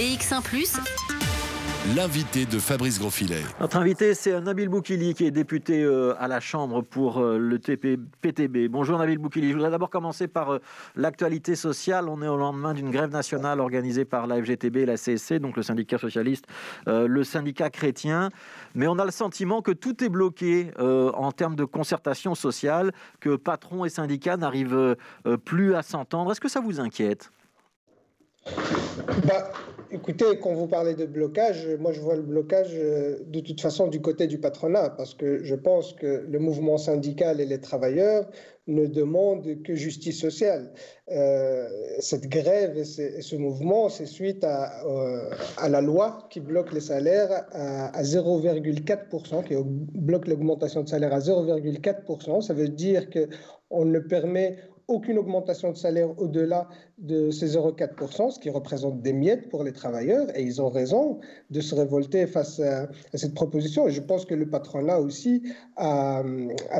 BX1 ⁇ L'invité de Fabrice Grosfilet. Notre invité, c'est Nabil Boukili, qui est député euh, à la Chambre pour euh, le TP, PTB. Bonjour Nabil Boukili. Je voudrais d'abord commencer par euh, l'actualité sociale. On est au lendemain d'une grève nationale organisée par la FGTB et la CSC, donc le syndicat socialiste, le syndicat chrétien. Mais on a le sentiment que tout est bloqué en termes de concertation sociale, que patrons et syndicats n'arrivent plus à s'entendre. Est-ce que ça vous inquiète? Bah, écoutez, quand vous parlez de blocage, moi je vois le blocage euh, de toute façon du côté du patronat, parce que je pense que le mouvement syndical et les travailleurs ne demandent que justice sociale. Euh, cette grève et, ce mouvement, c'est suite à, euh, à, la loi qui bloque les salaires à, à 0,4%, qui bloque l'augmentation de salaire à 0,4%. Ça veut dire qu'on ne permet aucune augmentation de salaire au-delà de ces 0,4%, ce qui représente des miettes pour les travailleurs, et ils ont raison de se révolter face à, cette proposition. Et je pense que le patronat aussi a,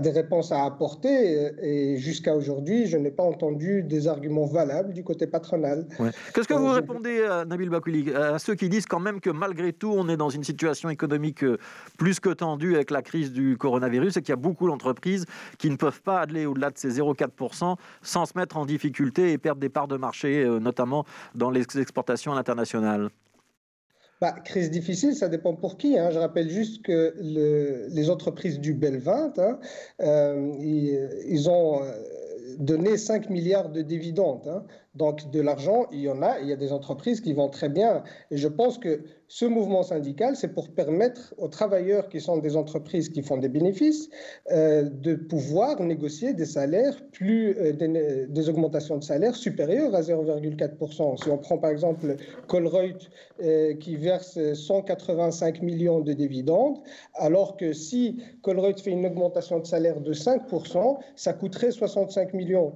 des réponses à apporter, et jusqu'à aujourd'hui, je n'ai pas entendu des arguments valables du côté patronal. Qu'est-ce que vous répondez, à Nabil Bakouli, à ceux qui disent quand même que malgré tout, on est dans une situation économique euh, plus que tendue avec la crise du coronavirus, et qu'il y a beaucoup d'entreprises qui ne peuvent pas aller au-delà de ces 0,4% sans se mettre en difficulté et perdre des parts de marché? Euh, notamment dans les exportations internationales bah, crise difficile, ça dépend pour qui. Hein. Je rappelle juste que les entreprises du Bel 20, hein, euh, ils, ont euh, donné 5 milliards de dividendes. Hein. Donc de l'argent, il y en a, il y a des entreprises qui vont très bien. Et je pense que ce mouvement syndical, c'est pour permettre aux travailleurs qui sont des entreprises qui font des bénéfices euh, de pouvoir négocier des salaires plus, euh, des, augmentations de salaire supérieures à 0,4%. Si on prend par exemple Colruyt euh, qui verse 185 millions de dividendes, alors que si Colruyt fait une augmentation de salaire de 5%, ça coûterait 65 millions.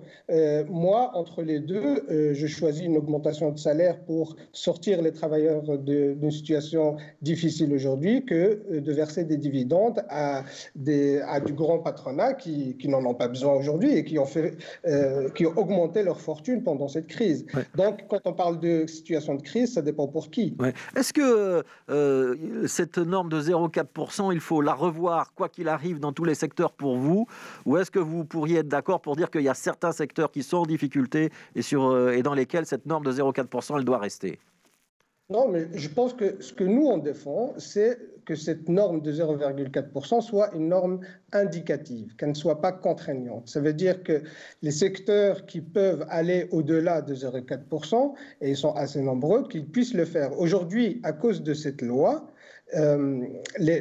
moi, entre les deux, je choisis une augmentation de salaire pour sortir les travailleurs d'une situation difficile aujourd'hui que euh, de verser des dividendes à, des, à du grand patronat qui, qui n'en ont pas besoin aujourd'hui et qui ont, fait, euh, qui ont augmenté leur fortune pendant cette crise. Donc, quand on parle de situation de crise, ça dépend pour qui. Est-ce que euh, cette norme de 0,4%, il faut la revoir, quoi qu'il arrive, dans tous les secteurs pour vous? Ou est-ce que vous pourriez être d'accord pour dire qu'il y a certains secteurs qui sont en difficulté et, sur, et dans lesquels cette norme de 0,4%, elle doit rester non, mais je pense que ce que nous, on défend, c'est que cette norme de 0,4% soit une norme indicative, qu'elle ne soit pas contraignante. Ça veut dire que les secteurs qui peuvent aller au-delà de 0,4%, et ils sont assez nombreux, qu'ils puissent le faire. Aujourd'hui, à cause de cette loi, euh,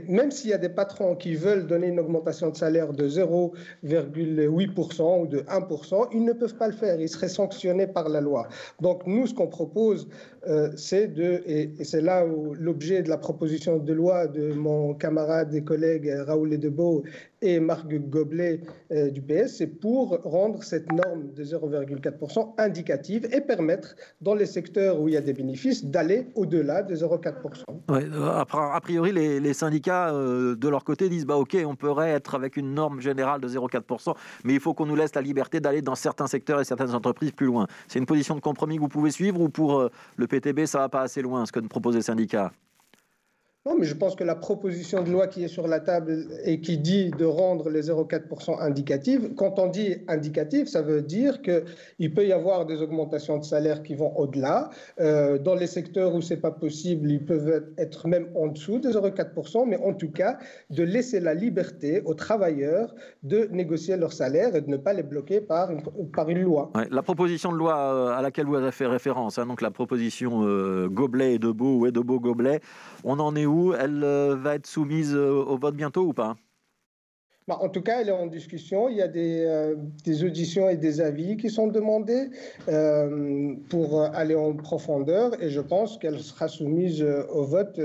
même s'il y a des patrons qui veulent donner une augmentation de salaire de 0,8% ou de 1%, ils ne peuvent pas le faire. Ils seraient sanctionnés par la loi. Donc nous, ce qu'on propose, euh, c'est de, et, c'est là où l'objet de la proposition de loi de mon camarade et collègue Raoul Ledebeau et Marc Goblet euh, du PS, c'est pour rendre cette norme de 0,4% indicative et permettre, dans les secteurs où il y a des bénéfices, d'aller au-delà de 0,4%. Ouais, a priori, les, syndicats, euh, de leur côté, disent bah, OK, on pourrait être avec une norme générale de 0,4%, mais il faut qu'on nous laisse la liberté d'aller dans certains secteurs et certaines entreprises plus loin. C'est une position de compromis que vous pouvez suivre ou pour euh, le PTB, ça va pas assez loin, ce que nous proposent les syndicats non, mais je pense que la proposition de loi qui est sur la table et qui dit de rendre les 0,4% indicatives, quand on dit indicative, ça veut dire qu'il peut y avoir des augmentations de salaire qui vont au-delà. Euh, dans les secteurs où ce n'est pas possible, ils peuvent être même en dessous des 0,4%, mais en tout cas, de laisser la liberté aux travailleurs de négocier leur salaire et de ne pas les bloquer par une, loi. la proposition de loi euh, à laquelle vous avez fait référence, hein, donc la proposition euh, Goblet et Debeau ou Edebo-Goblet, on en est où? Elle euh, va être soumise euh, au vote bientôt ou pas? Bah, en tout cas, elle est en discussion. Il y a des, euh, auditions et des avis qui sont demandés euh, pour aller en profondeur et je pense qu'elle sera soumise euh, au vote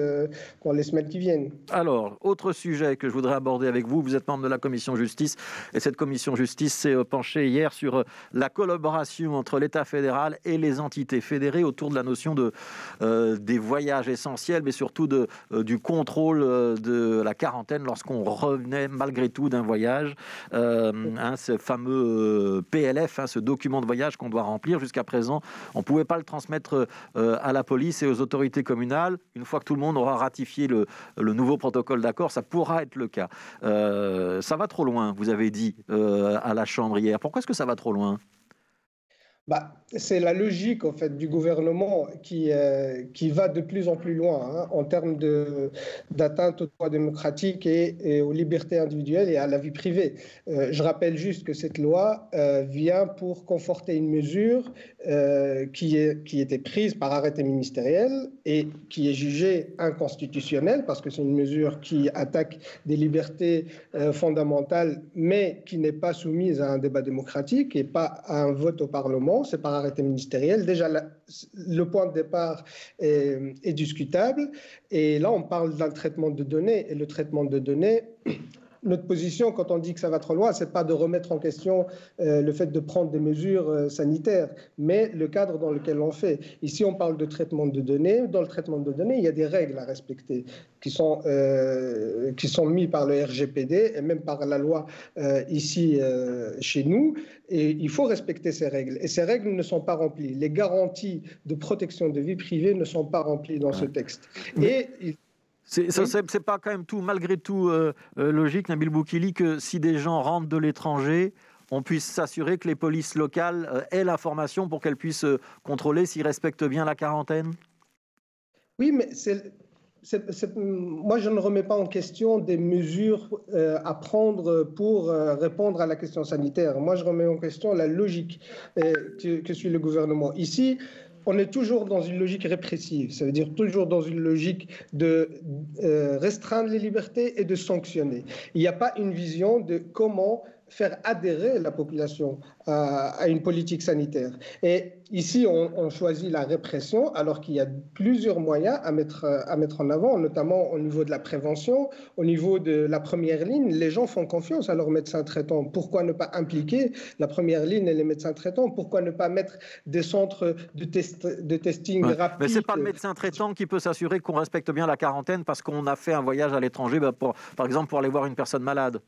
dans les semaines qui viennent. Alors, autre sujet que je voudrais aborder avec vous, vous êtes membre de la commission justice et cette commission justice s'est penchée hier sur la collaboration entre l'État fédéral et les entités fédérées autour de la notion de, des voyages essentiels, mais surtout du contrôle de la quarantaine lorsqu'on revenait malgré tout d'un voyage, hein, ce fameux PLF, hein, ce document de voyage qu'on doit remplir. Jusqu'à présent, on ne pouvait pas le transmettre à la police et aux autorités communales. Une fois que tout le monde aura ratifié le, le nouveau protocole d'accord, ça pourra être le cas. ça va trop loin, vous avez dit à la Chambre hier. Pourquoi est-ce que ça va trop loin? Bah, c'est la logique en fait du gouvernement qui, euh, qui va de plus en plus loin hein, en termes d'atteinte aux droits démocratiques et, aux libertés individuelles et à la vie privée. Euh, je rappelle juste que cette loi euh, vient pour conforter une mesure qui, est, qui était prise par arrêté ministériel et qui est jugée inconstitutionnelle parce que c'est une mesure qui attaque des libertés fondamentales mais qui n'est pas soumise à un débat démocratique et pas à un vote au Parlement c'est par arrêté ministériel. Déjà, le point de départ est, discutable. Et là, on parle d'un traitement de données. Et le traitement de données, notre position, quand on dit que ça va trop loin, c'est pas de remettre en question euh, le fait de prendre des mesures euh, sanitaires, mais le cadre dans lequel on fait. Ici, on parle de traitement de données. Dans le traitement de données, il y a des règles à respecter qui sont, euh, qui sont mises par le RGPD et même par la loi ici chez nous. Et il faut respecter ces règles. Et ces règles ne sont pas remplies. Les garanties de protection de vie privée ne sont pas remplies dans ce texte. Et c'est pas quand même tout, malgré tout, euh, euh, logique, Nabil Boukili, que si des gens rentrent de l'étranger, on puisse s'assurer que les polices locales euh, aient l'information pour qu'elles puissent contrôler s'ils respectent bien la quarantaine? Oui, mais c'est moi, je ne remets pas en question des mesures à prendre pour répondre à la question sanitaire. Moi, je remets en question la logique que, que, suit le gouvernement. Ici, on est toujours dans une logique répressive, ça veut dire toujours dans une logique de euh, restreindre les libertés et de sanctionner. Il n'y a pas une vision de comment faire adhérer la population à, une politique sanitaire. Et ici, on, choisit la répression alors qu'il y a plusieurs moyens à mettre, à mettre en avant, notamment au niveau de la prévention, au niveau de la première ligne. Les gens font confiance à leurs médecins traitants. Pourquoi ne pas impliquer la première ligne et les médecins traitants? Pourquoi ne pas mettre des centres de, test, de testing ouais. rapide Mais ce n'est pas le médecin traitant qui peut s'assurer qu'on respecte bien la quarantaine parce qu'on a fait un voyage à l'étranger, bah, par exemple pour aller voir une personne malade.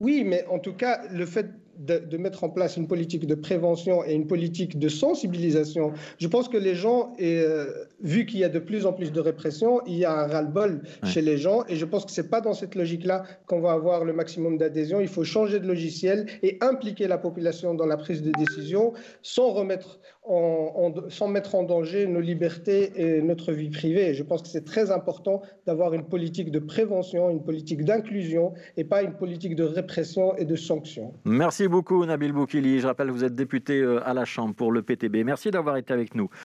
Oui, mais en tout cas, le fait de, mettre en place une politique de prévention et une politique de sensibilisation, je pense que les gens, et, euh, vu qu'il y a de plus en plus de répression, il y a un ras-le-bol chez les gens. Et je pense que ce n'est pas dans cette logique-là qu'on va avoir le maximum d'adhésion. Il faut changer de logiciel et impliquer la population dans la prise de décision sans, remettre en, sans mettre en danger nos libertés et notre vie privée. je pense que c'est très important d'avoir une politique de prévention, une politique d'inclusion et pas une politique de répression et de sanction. Merci beaucoup Nabil Boukili. Je rappelle que vous êtes député euh, à la Chambre pour le PTB. Merci d'avoir été avec nous.